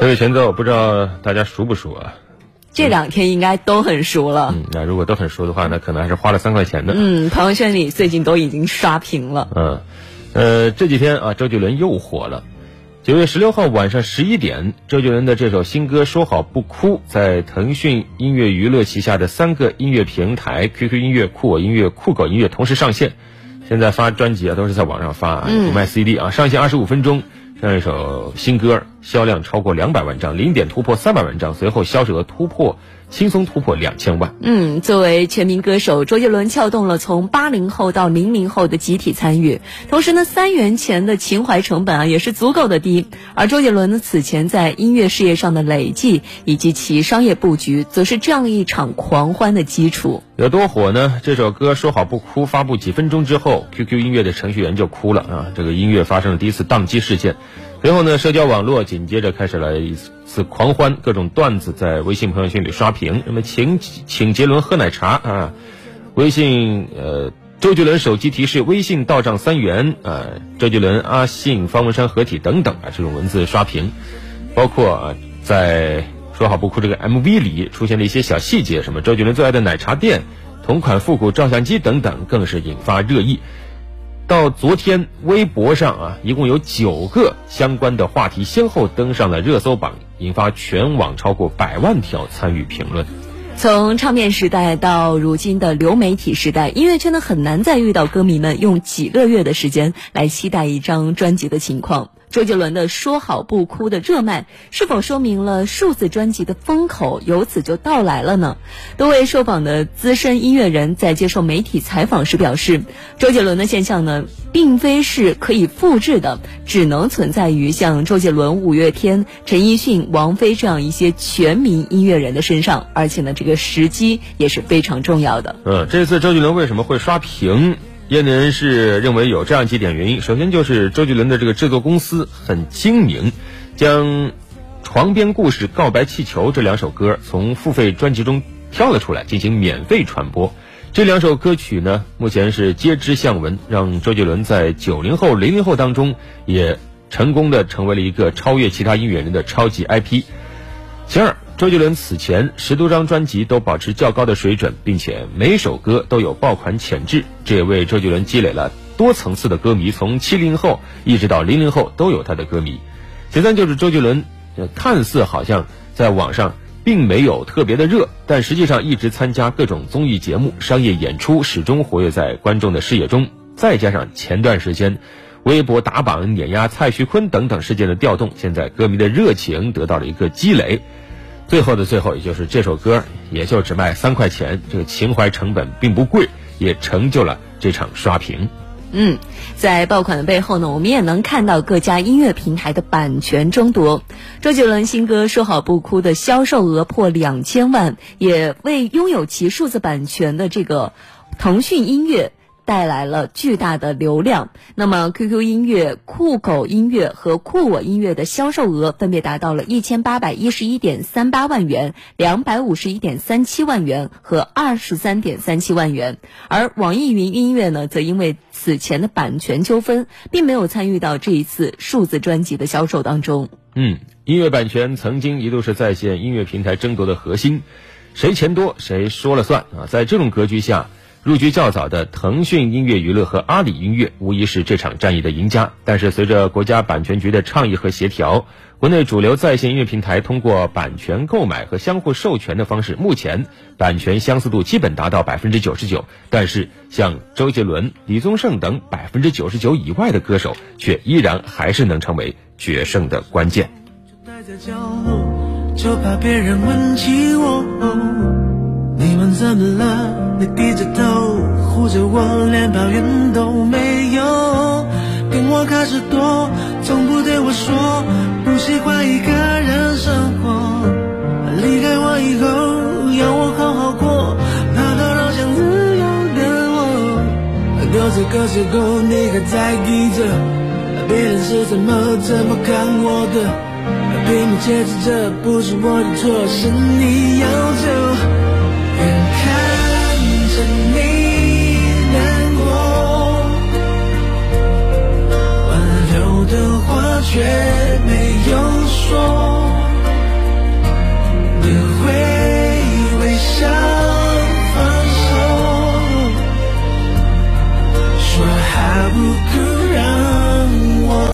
这位前奏不知道大家熟不熟啊？这两天应该都很熟了。嗯，那如果都很熟的话，那可能还是花了三块钱的。嗯，朋友圈里最近都已经刷屏了。嗯，呃，这几天啊，周杰伦又火了。九月十六号晚上十一点，周杰伦的这首新歌《说好不哭》在腾讯音乐娱乐旗下的三个音乐平台 ——QQ 音乐、酷我音乐、酷狗音乐同时上线。现在发专辑啊，都是在网上发，不卖 CD 啊。上线二十五分钟。这样一首新歌，销量超过两百万张，零点突破三百万张，随后销售额突破。轻松突破两千万。嗯，作为全民歌手，周杰伦撬动了从八零后到零零后的集体参与。同时呢，三元钱的情怀成本啊也是足够的低。而周杰伦呢此前在音乐事业上的累计以及其商业布局，则是这样一场狂欢的基础。有多火呢？这首歌说好不哭，发布几分钟之后，QQ 音乐的程序员就哭了啊！这个音乐发生了第一次宕机事件。随后呢，社交网络紧接着开始了一次狂欢，各种段子在微信朋友圈里刷屏。那么，请请杰伦喝奶茶啊！微信呃，周杰伦手机提示微信到账三元啊！周杰伦、阿信、方文山合体等等啊，这种文字刷屏。包括啊，在说好不哭这个 MV 里出现了一些小细节，什么周杰伦最爱的奶茶店、同款复古照相机等等，更是引发热议。到昨天，微博上啊，一共有九个相关的话题先后登上了热搜榜，引发全网超过百万条参与评论。从唱片时代到如今的流媒体时代，音乐圈呢很难再遇到歌迷们用几个月的时间来期待一张专辑的情况。周杰伦的《说好不哭》的热卖，是否说明了数字专辑的风口由此就到来了呢？多位受访的资深音乐人在接受媒体采访时表示，周杰伦的现象呢，并非是可以复制的，只能存在于像周杰伦、五月天、陈奕迅、王菲这样一些全民音乐人的身上，而且呢，这个时机也是非常重要的。嗯，这次周杰伦为什么会刷屏？业内人士认为有这样几点原因：首先就是周杰伦的这个制作公司很精明，将《床边故事》《告白气球》这两首歌从付费专辑中挑了出来进行免费传播。这两首歌曲呢，目前是皆知向闻，让周杰伦在九零后、零零后当中也成功的成为了一个超越其他音乐人的超级 IP。其二。周杰伦此前十多张专辑都保持较高的水准，并且每首歌都有爆款潜质，这也为周杰伦积累了多层次的歌迷，从七零后一直到零零后都有他的歌迷。其三就是周杰伦，看似好像在网上并没有特别的热，但实际上一直参加各种综艺节目、商业演出，始终活跃在观众的视野中。再加上前段时间微博打榜碾压蔡徐坤等等事件的调动，现在歌迷的热情得到了一个积累。最后的最后，也就是这首歌，也就只卖三块钱，这个情怀成本并不贵，也成就了这场刷屏。嗯，在爆款的背后呢，我们也能看到各家音乐平台的版权争夺。周杰伦新歌《说好不哭》的销售额破两千万，也为拥有其数字版权的这个腾讯音乐。带来了巨大的流量。那么，QQ 音乐、酷狗音乐和酷我音乐的销售额分别达到了一千八百一十一点三八万元、两百五十一点三七万元和二十三点三七万元。而网易云音乐呢，则因为此前的版权纠纷，并没有参与到这一次数字专辑的销售当中。嗯，音乐版权曾经一度是在线音乐平台争夺的核心，谁钱多谁说了算啊！在这种格局下。入局较早的腾讯音乐娱乐和阿里音乐无疑是这场战役的赢家。但是，随着国家版权局的倡议和协调，国内主流在线音乐平台通过版权购买和相互授权的方式，目前版权相似度基本达到百分之九十九。但是，像周杰伦、李宗盛等百分之九十九以外的歌手，却依然还是能成为决胜的关键。就待在角落，就怕别人问起我。怎么了？你低着头护着我，连抱怨都没有。跟我开始躲，从不对我说不喜欢一个人生活。离开我以后，要我好好过，怕打扰想自由的我。各自各自过，你还在意着别人是怎么怎么看我的？拼命解释着，不是我的错，是你要走。